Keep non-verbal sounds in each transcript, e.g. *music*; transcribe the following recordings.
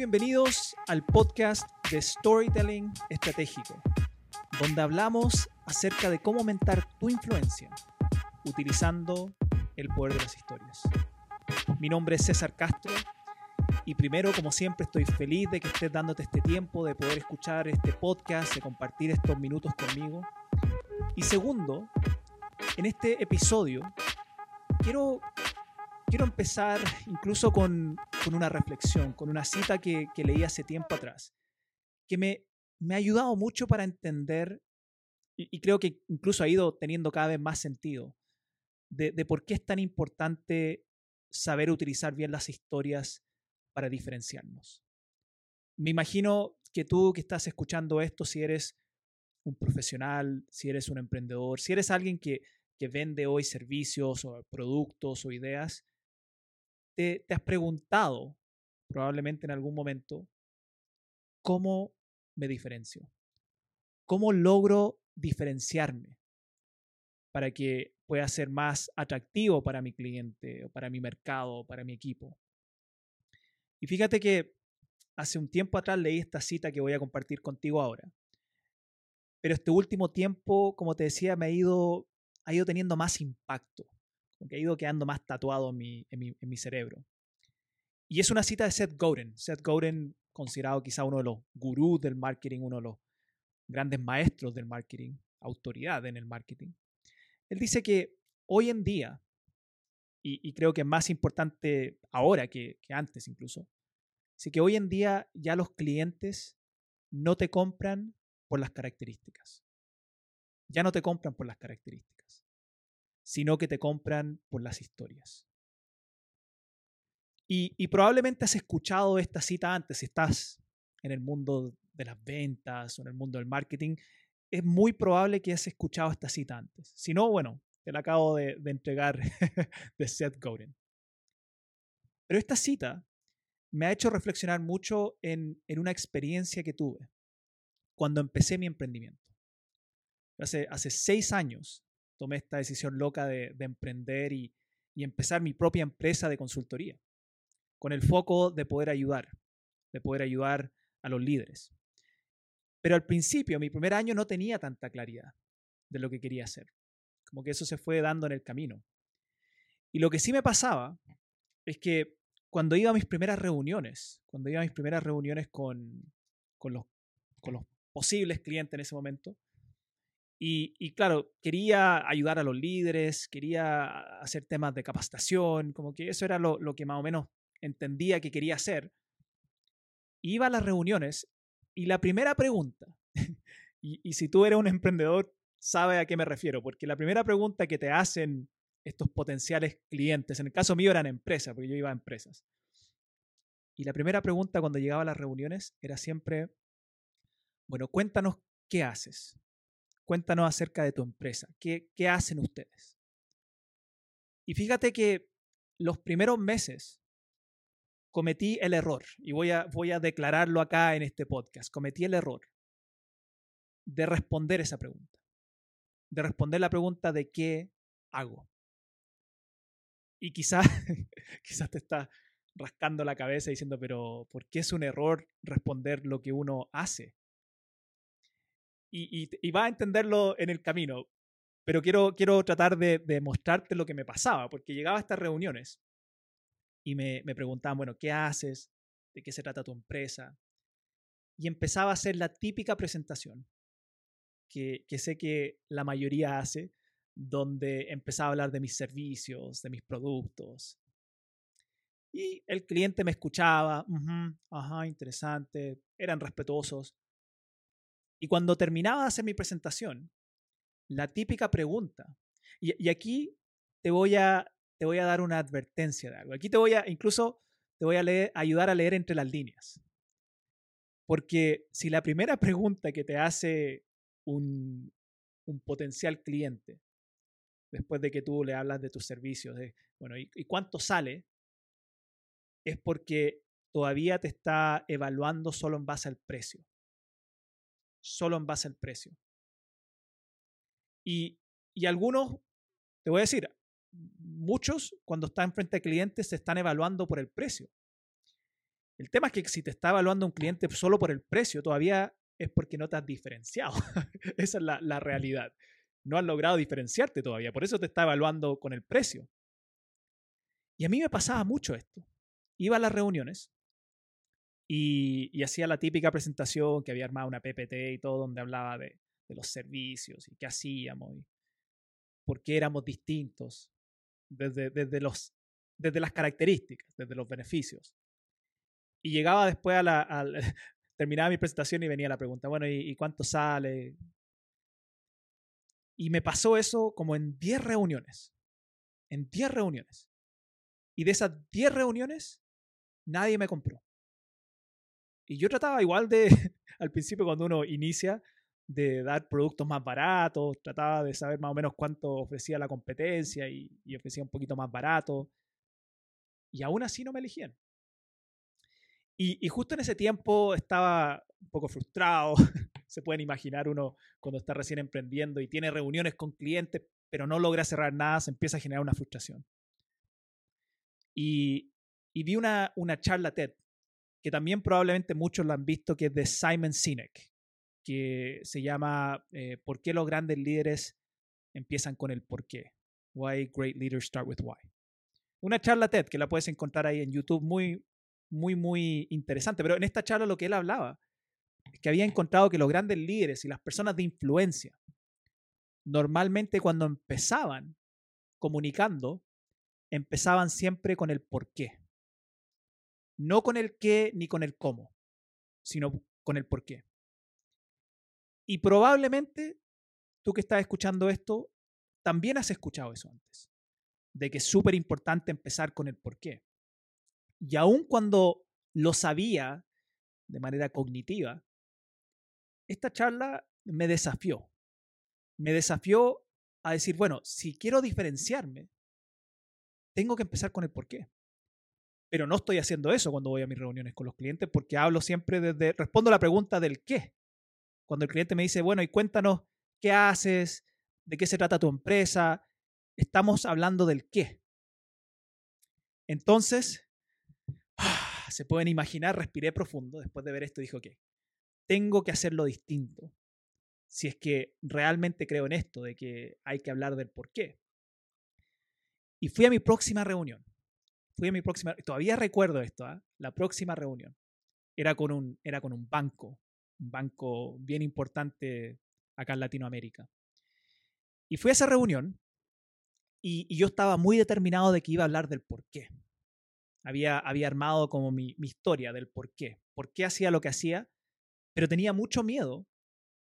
bienvenidos al podcast de Storytelling Estratégico, donde hablamos acerca de cómo aumentar tu influencia utilizando el poder de las historias. Mi nombre es César Castro y primero, como siempre, estoy feliz de que estés dándote este tiempo de poder escuchar este podcast, de compartir estos minutos conmigo. Y segundo, en este episodio quiero, quiero empezar incluso con, con una reflexión, con una cita que, que leí hace tiempo atrás, que me, me ha ayudado mucho para entender, y, creo que incluso ha ido teniendo cada vez más sentido, de, de por qué es tan importante saber utilizar bien las historias para diferenciarnos. Me imagino que tú que estás escuchando esto, si eres un profesional, si eres un emprendedor, si eres alguien que, que vende hoy servicios o productos o ideas, te, has preguntado probablemente en algún momento, ¿cómo me diferencio? ¿Cómo logro diferenciarme para que pueda ser más atractivo para mi cliente o para mi mercado o para mi equipo? Y fíjate que hace un tiempo atrás leí esta cita que voy a compartir contigo ahora. Pero este último tiempo, como te decía, me ha ido, ha ido teniendo más impacto que ha ido quedando más tatuado en mi, cerebro. Y es una cita de Seth Godin. Seth Godin, considerado quizá uno de los gurús del marketing, uno de los grandes maestros del marketing, autoridad en el marketing. Él dice que hoy en día, y, creo que es más importante ahora que, que antes incluso, dice que hoy en día ya los clientes no te compran por las características. Ya no te compran por las características sino que te compran por las historias. Y, probablemente has escuchado esta cita antes, si estás en el mundo de las ventas o en el mundo del marketing, es muy probable que has escuchado esta cita antes. Si no, bueno, te la acabo de, entregar *laughs* de Seth Godin. Pero esta cita me ha hecho reflexionar mucho en, una experiencia que tuve cuando empecé mi emprendimiento. Hace, hace seis años tomé esta decisión loca de, emprender y, empezar mi propia empresa de consultoría, con el foco de poder ayudar, de poder ayudar a los líderes. Pero al principio, mi primer año, no tenía tanta claridad de lo que quería hacer. Como que eso se fue dando en el camino. Y lo que sí me pasaba es que cuando iba a mis primeras reuniones, cuando iba a mis primeras reuniones con, los, posibles clientes en ese momento, y, claro, quería ayudar a los líderes, quería hacer temas de capacitación, como que eso era lo, que más o menos entendía que quería hacer. Iba a las reuniones y la primera pregunta, *laughs* y, si tú eres un emprendedor, sabe a qué me refiero, porque la primera pregunta que te hacen estos potenciales clientes, en el caso mío eran empresas, porque yo iba a empresas. Y la primera pregunta cuando llegaba a las reuniones era siempre, bueno, cuéntanos qué haces. Cuéntanos acerca de tu empresa. ¿Qué, hacen ustedes? Y fíjate que los primeros meses cometí el error, y voy a, voy a declararlo acá en este podcast, cometí el error de responder esa pregunta, de responder la pregunta de qué hago. Y quizás, *laughs* quizás te está rascando la cabeza diciendo, pero ¿por qué es un error responder lo que uno hace? Y, va a entenderlo en el camino. Pero quiero, quiero tratar de, mostrarte lo que me pasaba, porque llegaba a estas reuniones y me, preguntaban, bueno, ¿qué haces? ¿De qué se trata tu empresa? Y empezaba a hacer la típica presentación que sé que la mayoría hace, donde empezaba a hablar de mis servicios, de mis productos, y el cliente me escuchaba, ajá, interesante, eran respetuosos, y cuando terminaba de hacer mi presentación, la típica pregunta, y, aquí te voy, a, te voy a dar una advertencia de algo. Aquí te voy a, incluso te voy a ayudar a leer entre las líneas. Porque si la primera *laughs* pregunta que te hace un, potencial cliente, después de que tú le hablas de tus servicios, bueno, ¿y, ¿y cuánto sale? Es porque todavía te está evaluando solo en base al precio solo en base al precio. Y, y algunos, te voy a decir, muchos cuando están frente a clientes se están evaluando por el precio. El tema es que si te está evaluando un cliente solo por el precio, todavía es porque no te has diferenciado. *laughs* Esa es la, la realidad. No has logrado diferenciarte todavía, por eso te está evaluando con el precio. Y a mí me pasaba mucho esto. Iba a las reuniones y, hacía la típica presentación que había armado una PPT y todo, donde hablaba de, los servicios y qué hacíamos y por qué éramos distintos desde, desde, los, desde las características, desde los beneficios. Y llegaba después a la... *laughs* terminaba mi presentación y venía la pregunta, bueno, ¿y, cuánto sale? Y me pasó eso como en 10 reuniones. En 10 reuniones. Y de esas 10 reuniones, nadie me compró. Y yo trataba igual de, *laughs* al principio cuando uno inicia, de dar productos más baratos, trataba de saber más o menos cuánto ofrecía la competencia y, ofrecía un poquito más barato. Y aún así no me elegían. Y, y, justo en ese tiempo estaba un poco frustrado. *laughs* Se pueden imaginar uno cuando está recién emprendiendo y tiene reuniones con clientes, pero no logra cerrar nada, se empieza a generar una frustración. Y, vi una, una charla TED, que también probablemente muchos lo han visto, que es de Simon Sinek, que se llama eh, ¿Por qué los grandes líderes empiezan con el por qué? Why great leaders start with why. Una charla TED que la puedes encontrar ahí en YouTube muy, muy, muy interesante. Pero en esta charla lo que él hablaba es que había encontrado que los grandes líderes y las personas de influencia, normalmente cuando empezaban comunicando, empezaban siempre con el por qué. No con el qué ni con el cómo, sino con el por qué. Y probablemente tú que estás escuchando esto, también has escuchado eso antes, de que es súper importante empezar con el por qué. Y aun cuando lo sabía de manera cognitiva, esta charla me desafió. Me desafió a decir, bueno, si quiero diferenciarme, tengo que empezar con el por qué. Pero no estoy haciendo eso cuando voy a mis reuniones con los clientes porque hablo siempre desde, respondo la pregunta del qué. Cuando el cliente me dice, bueno, y cuéntanos qué haces, de qué se trata tu empresa, estamos hablando del qué. Entonces, *sighs* se pueden imaginar, respiré profundo después de ver esto y dije, ok, tengo que hacerlo distinto. Si es que realmente creo en esto, de que hay que hablar del por qué. Y fui a mi próxima reunión. Fui a mi próxima, todavía recuerdo esto, ¿ah? la próxima reunión. Era con, un, era con un banco, un banco bien importante acá en Latinoamérica. Y fui a esa reunión y, yo estaba muy determinado de que iba a hablar del por qué. Había, había armado como mi, mi historia del por qué. Por qué hacía lo que hacía, pero tenía mucho miedo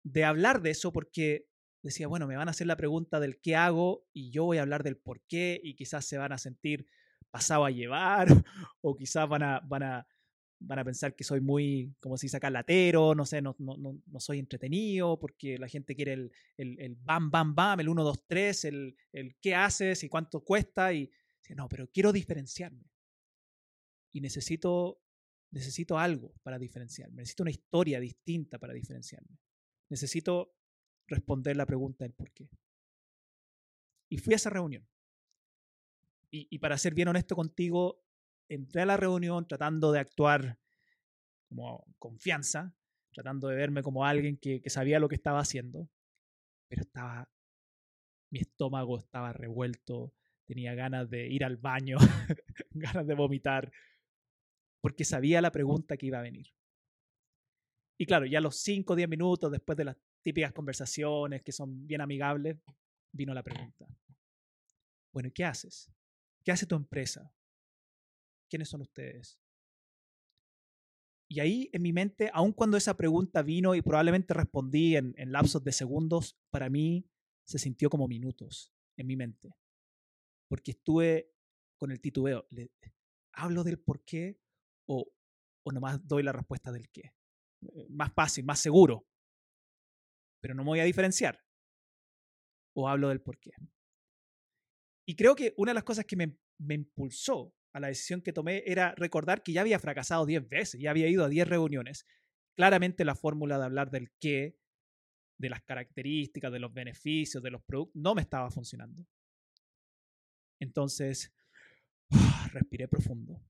de hablar de eso porque decía, bueno, me van a hacer la pregunta del qué hago y yo voy a hablar del por qué y quizás se van a sentir pasado a llevar *laughs* o quizás van a, van a, van a pensar que soy muy, como si saca latero, no sé, no, no, no, no, soy entretenido porque la gente quiere el, el, el, bam, bam, bam, el 1, 2, 3, el, el qué haces y cuánto cuesta y no, pero quiero diferenciarme y necesito, necesito algo para diferenciarme, necesito una historia distinta para diferenciarme, necesito responder la pregunta del por qué. Y fui a esa reunión. Y, para ser bien honesto contigo, entré a la reunión tratando de actuar como confianza, tratando de verme como alguien que, que sabía lo que estaba haciendo, pero estaba, mi estómago estaba revuelto, tenía ganas de ir al baño, *laughs* ganas de vomitar, porque sabía la pregunta que iba a venir. Y claro, ya los 5 o 10 minutos después de las típicas conversaciones que son bien amigables, vino la pregunta. Bueno, ¿y qué haces? ¿Qué hace tu empresa? ¿Quiénes son ustedes? Y ahí en mi mente, aun cuando esa pregunta vino y probablemente respondí en, lapsos de segundos, para mí se sintió como minutos en mi mente. Porque estuve con el titubeo. ¿Hablo del por qué o, o nomás doy la respuesta del qué? Eh, más fácil, más seguro pero no me voy a diferenciar. O hablo del por qué. Y creo que una de las cosas que me, impulsó a la decisión que tomé era recordar que ya había fracasado 10 veces, ya había ido a 10 reuniones. Claramente la fórmula de hablar del qué, de las características, de los beneficios, de los productos, no me estaba funcionando. Entonces, respiré profundo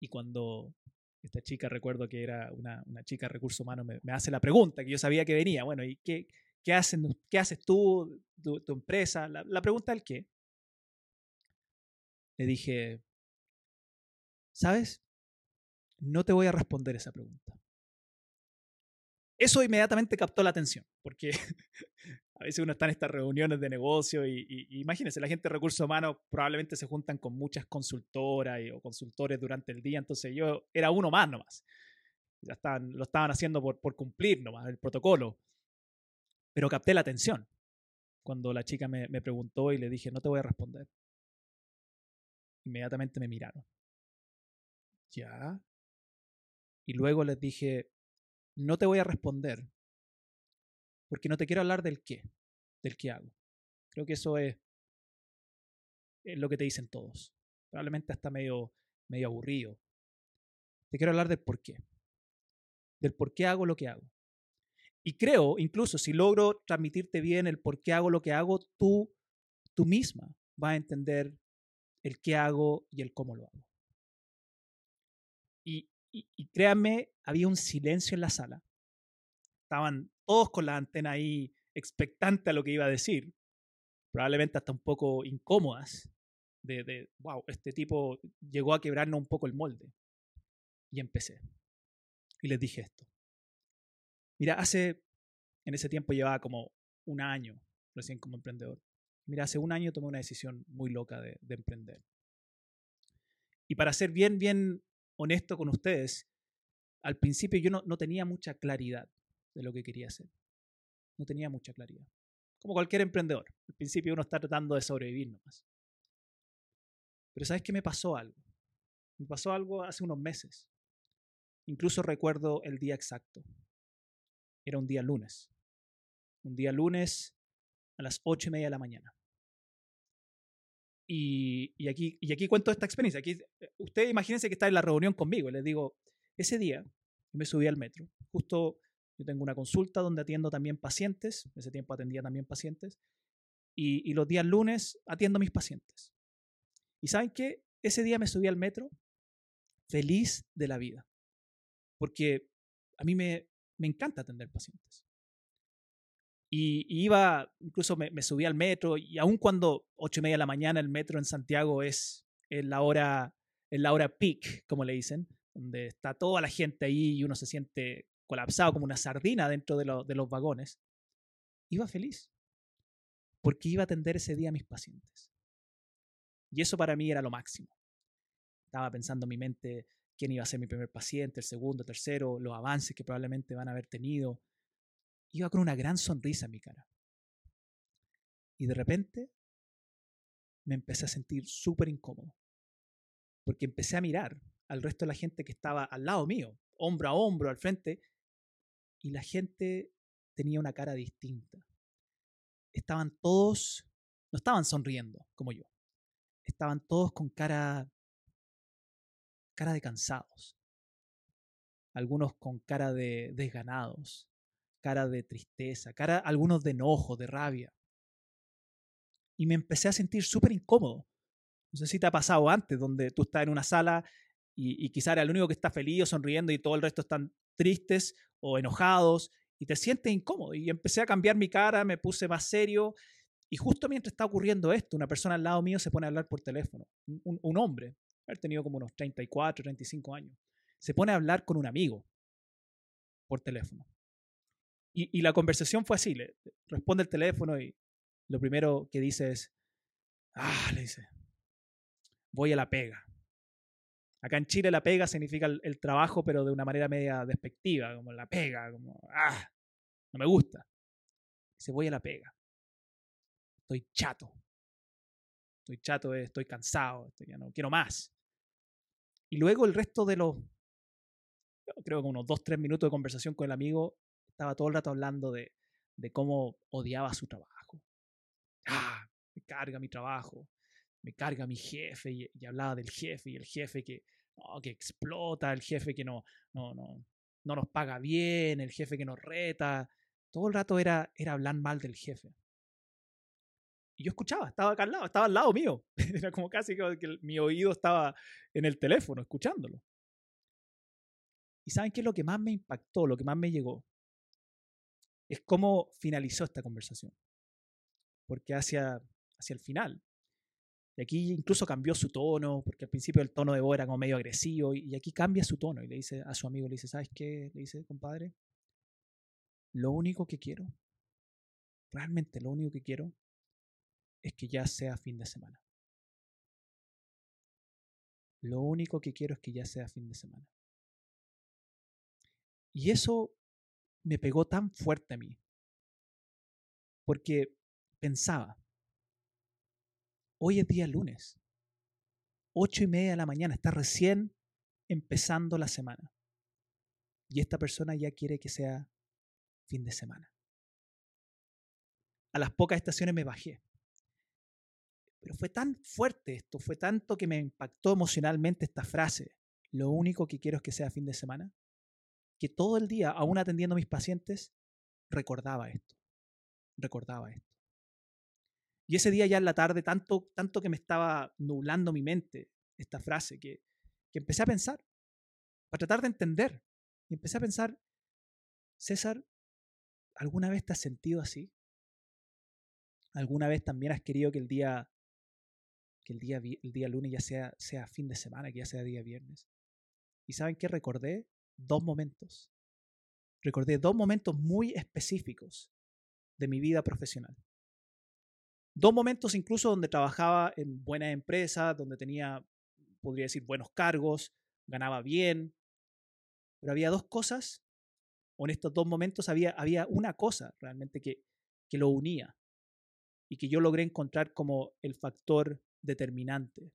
Y cuando esta chica, recuerdo que era una, chica de recursos humanos, me, hace la pregunta que yo sabía que venía. Bueno, ¿y qué, qué, hacen, qué haces tú, tu, empresa? La, la pregunta del qué. Le dije, ¿sabes? No te voy a responder esa pregunta. Eso inmediatamente captó la atención, porque *laughs* a veces uno está en estas reuniones de negocio y, imagínense, la gente de recursos humanos probablemente se juntan con muchas consultoras o consultores durante el día, entonces yo era uno más nomás. Ya estaban, lo estaban haciendo por, por cumplir nomás el protocolo. Pero capté la atención cuando la chica me, me preguntó y le dije, no te voy a responder. Inmediatamente me miraron. Ya. Y luego les dije, no te voy a responder porque no te quiero hablar del qué, del qué hago. Creo que eso es, lo que te dicen todos. Probablemente hasta medio, medio aburrido. Te quiero hablar del por qué. Del por qué hago lo que hago. Y creo, incluso si logro transmitirte bien el por qué hago lo que hago, tú, tú misma vas a entender el qué hago y el cómo lo hago. Y, y, créanme, había un silencio en la sala. Estaban todos con la antena ahí expectante a lo que iba a decir, probablemente hasta un poco incómodas, de, de, wow, este tipo llegó a quebrarnos un poco el molde. Y empecé. Y les dije esto. Mira, hace, en ese tiempo llevaba como un año recién como emprendedor. Mira, hace un año tomé una decisión muy loca de, de emprender. Y para ser bien, bien honesto con ustedes, al principio yo no, no tenía mucha claridad de lo que quería hacer. No tenía mucha claridad. Como cualquier emprendedor. Al principio uno está tratando de sobrevivir nomás. Pero ¿sabes qué me pasó algo? Me pasó algo hace unos meses. Incluso recuerdo el día exacto. Era un día lunes. Un día lunes a las ocho y media de la mañana. Y, y, aquí, y aquí cuento esta experiencia. Aquí, ustedes imagínense que está en la reunión conmigo. Y les digo, ese día me subí al metro. Justo yo tengo una consulta donde atiendo también pacientes, en ese tiempo atendía también pacientes, y, los días lunes atiendo a mis pacientes. ¿Y saben qué? Ese día me subí al metro feliz de la vida, porque a mí me, me encanta atender pacientes. Y, iba, incluso me, subí al metro, y aun cuando ocho y media de la mañana el metro en Santiago es en la hora, en la hora peak, como le dicen, donde está toda la gente ahí y uno se siente colapsado como una sardina dentro de, de los vagones, iba feliz, porque iba a atender ese día a mis pacientes. Y eso para mí era lo máximo. Estaba pensando en mi mente quién iba a ser mi primer paciente, el segundo, el tercero, los avances que probablemente van a haber tenido. Iba con una gran sonrisa en mi cara. Y de repente me empecé a sentir súper incómodo, porque empecé a mirar al resto de la gente que estaba al lado mío, hombro a hombro, al frente, y la gente tenía una cara distinta. Estaban todos, no estaban sonriendo como yo, estaban todos con cara, cara de cansados, algunos con cara de desganados, cara de tristeza, cara, algunos de enojo, de rabia. Y me empecé a sentir súper incómodo. No sé si te ha pasado antes, donde tú estás en una sala y, y quizá era el único que está feliz o sonriendo y todo el resto están tristes o enojados y te sientes incómodo. Y empecé a cambiar mi cara, me puse más serio y justo mientras está ocurriendo esto, una persona al lado mío se pone a hablar por teléfono, un, hombre, haber tenido como unos 34, 35 años, se pone a hablar con un amigo por teléfono. Y, y la conversación fue así, le, responde el teléfono y lo primero que dice es, ah, le dice, voy a la pega. Acá en Chile la pega significa el, trabajo, pero de una manera media despectiva, como la pega, como, ah, no me gusta. Se voy a la pega. Estoy chato. Estoy chato, estoy cansado, ya no quiero más. Y luego el resto de los, creo que unos dos, tres minutos de conversación con el amigo, estaba todo el rato hablando de, de cómo odiaba su trabajo. Ah, me carga mi trabajo me carga mi jefe y, hablaba del jefe y el jefe que, que explota, el jefe que no, no, no, no nos paga bien, el jefe que nos reta. Todo el rato era, era hablar mal del jefe. Y yo escuchaba, estaba acá al lado, estaba al lado mío. *laughs* Era como casi que mi oído estaba en el teléfono escuchándolo. ¿Y saben qué es lo que más me impactó, lo que más me llegó? Es cómo finalizó esta conversación. Porque hacia, hacia el final, y aquí incluso cambió su tono, porque al principio el tono de voz era como medio agresivo, y aquí cambia su tono y le dice a su amigo, le dice, ¿sabes qué? Le dice, compadre, lo único que quiero, realmente lo único que quiero, es que ya sea fin de semana. Lo único que quiero es que ya sea fin de semana. Y eso me pegó tan fuerte a mí, porque pensaba, hoy es día lunes, ocho y media de la mañana, está recién empezando la semana. Y esta persona ya quiere que sea fin de semana. A las pocas estaciones me bajé. Pero fue tan fuerte esto, fue tanto que me impactó emocionalmente esta frase. Lo único que quiero es que sea fin de semana. Que todo el día, aún atendiendo a mis pacientes, recordaba esto. Recordaba esto. Y ese día ya en la tarde, tanto, tanto que me estaba nublando mi mente esta frase, que, que empecé a pensar, para tratar de entender. Y empecé a pensar, César, ¿alguna vez te has sentido así? ¿Alguna vez también has querido que el día, que el día, el día lunes ya sea, sea fin de semana, que ya sea día viernes? ¿Y saben qué recordé? Dos momentos. Recordé dos momentos muy específicos de mi vida profesional. Dos momentos incluso donde trabajaba en buenas empresas, donde tenía, podría decir, buenos cargos, ganaba bien. Pero había dos cosas, o en estos dos momentos había, había una cosa realmente que, que lo unía y que yo logré encontrar como el factor determinante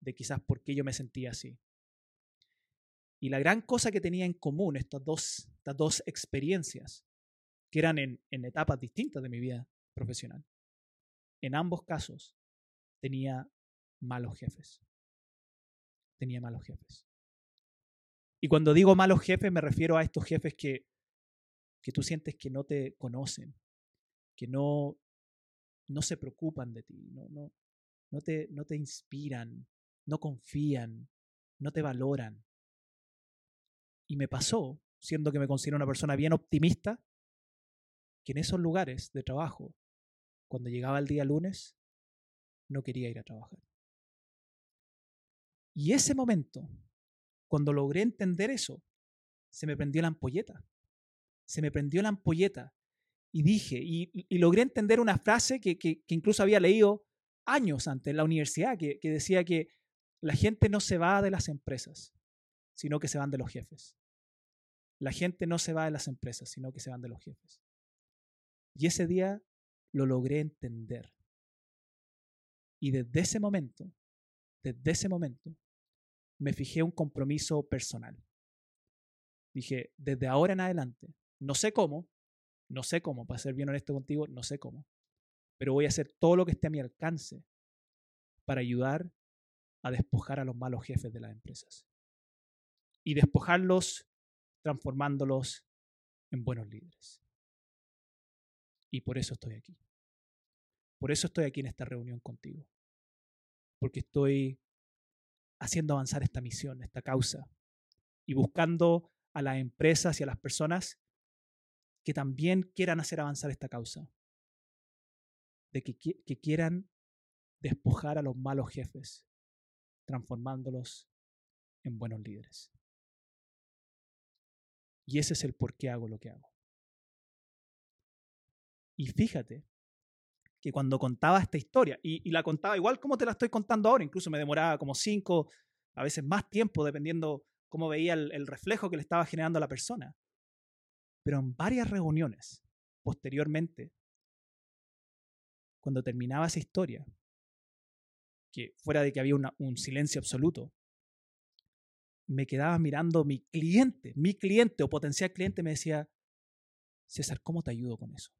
de quizás por qué yo me sentía así. Y la gran cosa que tenía en común estas dos, estas dos experiencias, que eran en, en etapas distintas de mi vida profesional, en ambos casos tenía malos jefes. Tenía malos jefes. Y cuando digo malos jefes me refiero a estos jefes que, que tú sientes que no te conocen, que no, no se preocupan de ti, no, no, no, te, no te inspiran, no confían, no te valoran. Y me pasó, siendo que me considero una persona bien optimista, que en esos lugares de trabajo cuando llegaba el día lunes, no quería ir a trabajar. Y ese momento, cuando logré entender eso, se me prendió la ampolleta. Se me prendió la ampolleta. Y dije, y, logré entender una frase que, incluso había leído años antes en la universidad, que, que decía que la gente no se va de las empresas, sino que se van de los jefes. La gente no se va de las empresas, sino que se van de los jefes. Y ese día lo logré entender. Y desde ese momento, desde ese momento, me fijé un compromiso personal. Dije, desde ahora en adelante, no sé cómo, no sé cómo, para ser bien honesto contigo, no sé cómo, pero voy a hacer todo lo que esté a mi alcance para ayudar a despojar a los malos jefes de las empresas. Y despojarlos transformándolos en buenos líderes. Y por eso estoy aquí. Por eso estoy aquí en esta reunión contigo. Porque estoy haciendo avanzar esta misión, esta causa. Y buscando a las empresas y a las personas que también quieran hacer avanzar esta causa. De que, quieran despojar a los malos jefes, transformándolos en buenos líderes. Y ese es el por qué hago lo que hago. Y fíjate que cuando contaba esta historia, y, la contaba igual como te la estoy contando ahora, incluso me demoraba como cinco, a veces más tiempo, dependiendo cómo veía el, reflejo que le estaba generando a la persona. Pero en varias reuniones, posteriormente, cuando terminaba esa historia, que fuera de que había un silencio absoluto, me quedaba mirando mi cliente, mi cliente o potencial cliente me decía, César, ¿cómo te ayudo con eso?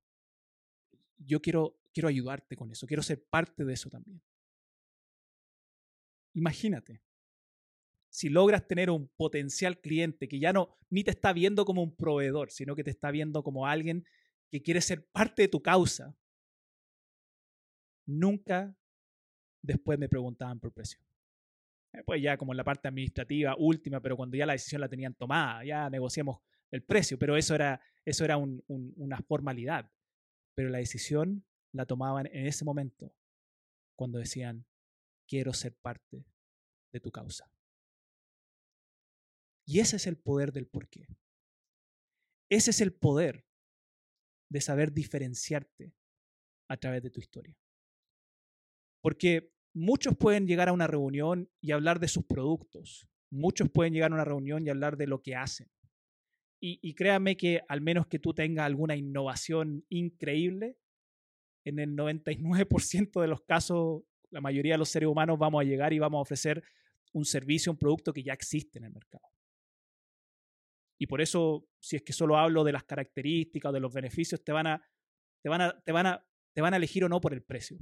yo quiero, quiero ayudarte con eso, quiero ser parte de eso también. Imagínate, si logras tener un potencial cliente que ya no ni te está viendo como un proveedor, sino que te está viendo como alguien que quiere ser parte de tu causa, nunca después me preguntaban por precio. Pues ya como en la parte administrativa última, pero cuando ya la decisión la tenían tomada, ya negociamos el precio, pero eso era, eso era una formalidad. Pero la decisión la tomaban en ese momento, cuando decían, quiero ser parte de tu causa. Y ese es el poder del porqué. Ese es el poder de saber diferenciarte a través de tu historia. Porque muchos pueden llegar a una reunión y hablar de sus productos. Muchos pueden llegar a una reunión y hablar de lo que hacen. Y, créame que al menos que tú tengas alguna innovación increíble, en el 99% de los casos, la mayoría de los seres humanos vamos a llegar y vamos a ofrecer un servicio, un producto que ya existe en el mercado. Y por eso, si es que solo hablo de las características o de los beneficios, te van a, te van a, te van a, te van a elegir o no por el precio,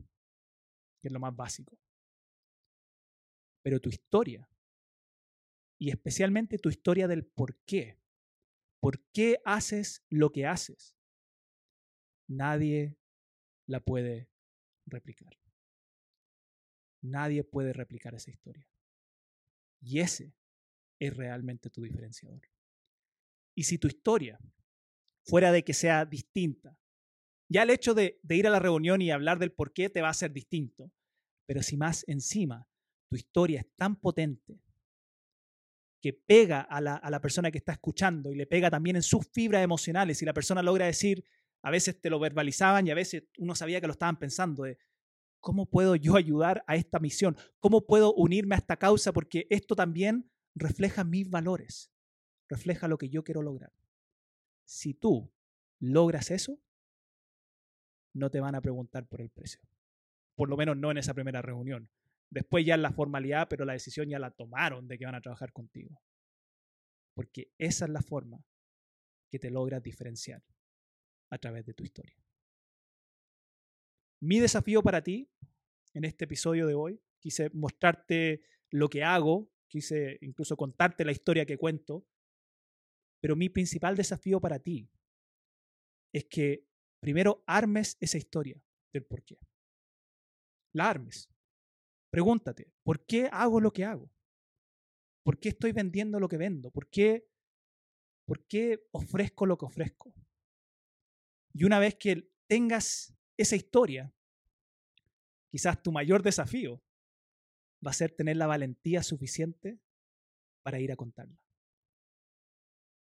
que es lo más básico. Pero tu historia, y especialmente tu historia del por qué, por qué haces lo que haces, nadie la puede replicar. Nadie puede replicar esa historia. Y ese es realmente tu diferenciador. Y si tu historia, fuera de que sea distinta, ya el hecho de, ir a la reunión y hablar del por qué te va a ser distinto, pero si más encima tu historia es tan potente que pega a la, a la, persona que está escuchando y le pega también en sus fibras emocionales y la persona logra decir, a veces te lo verbalizaban y a veces uno sabía que lo estaban pensando de, ¿cómo puedo yo ayudar a esta misión? ¿Cómo puedo unirme a esta causa? Porque esto también refleja mis valores refleja lo que yo quiero lograr. Si tú logras eso, no te van a preguntar por el precio. Por lo menos no en esa primera reunión. Después ya en la formalidad, pero la decisión ya la tomaron de que van a trabajar contigo. Porque esa es la forma que te logras diferenciar a través de tu historia. Mi desafío para ti en este episodio de hoy, quise mostrarte lo que hago, quise incluso contarte la historia que cuento, pero mi principal desafío para ti es que primero armes esa historia del por qué. La armes. Pregúntate, ¿por qué hago lo que hago? ¿Por qué estoy vendiendo lo que vendo? ¿Por qué, por qué ofrezco lo que ofrezco? Y una vez que tengas esa historia, quizás tu mayor desafío va a ser tener la valentía suficiente para ir a contarla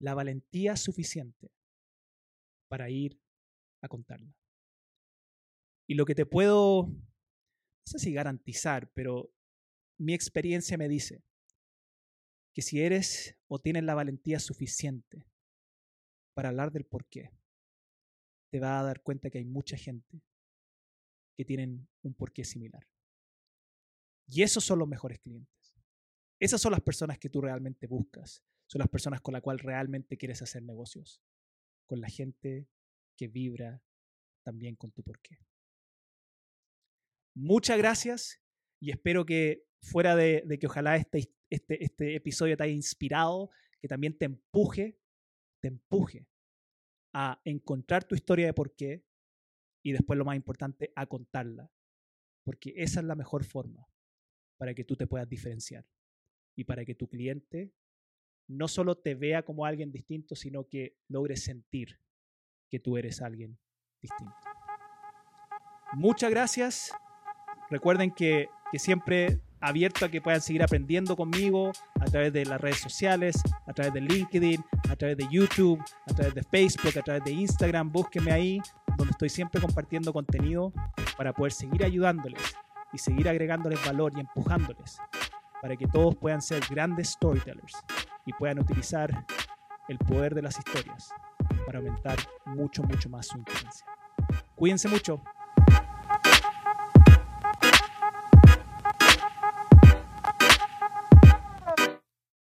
la valentía suficiente para ir a contarla. Y lo que te puedo, no sé si garantizar, pero mi experiencia me dice que si eres o tienes la valentía suficiente para hablar del por qué, te vas a dar cuenta que hay mucha gente que tienen un porqué similar. Y esos son los mejores clientes. Esas son las personas que tú realmente buscas son las personas con las cuales realmente quieres hacer negocios, con la gente que vibra también con tu porqué. Muchas gracias y espero que fuera de, que ojalá este, este, este episodio te haya inspirado, que también te empuje, te empuje a encontrar tu historia de por qué y después lo más importante, a contarla. Porque esa es la mejor forma para que tú te puedas diferenciar y para que tu cliente no solo te vea como alguien distinto, sino que logres sentir tú eres alguien distinto. Muchas gracias. Recuerden que, que siempre abierto a que puedan seguir aprendiendo conmigo a través de las redes sociales, a través de LinkedIn, a través de YouTube, a través de Facebook, a través de Instagram. Búsquenme ahí, donde estoy siempre compartiendo contenido para poder seguir ayudándoles y seguir agregándoles valor y empujándoles para que todos puedan ser grandes storytellers y puedan utilizar el poder de las historias para aumentar mucho, mucho más su influencia. Cuídense mucho.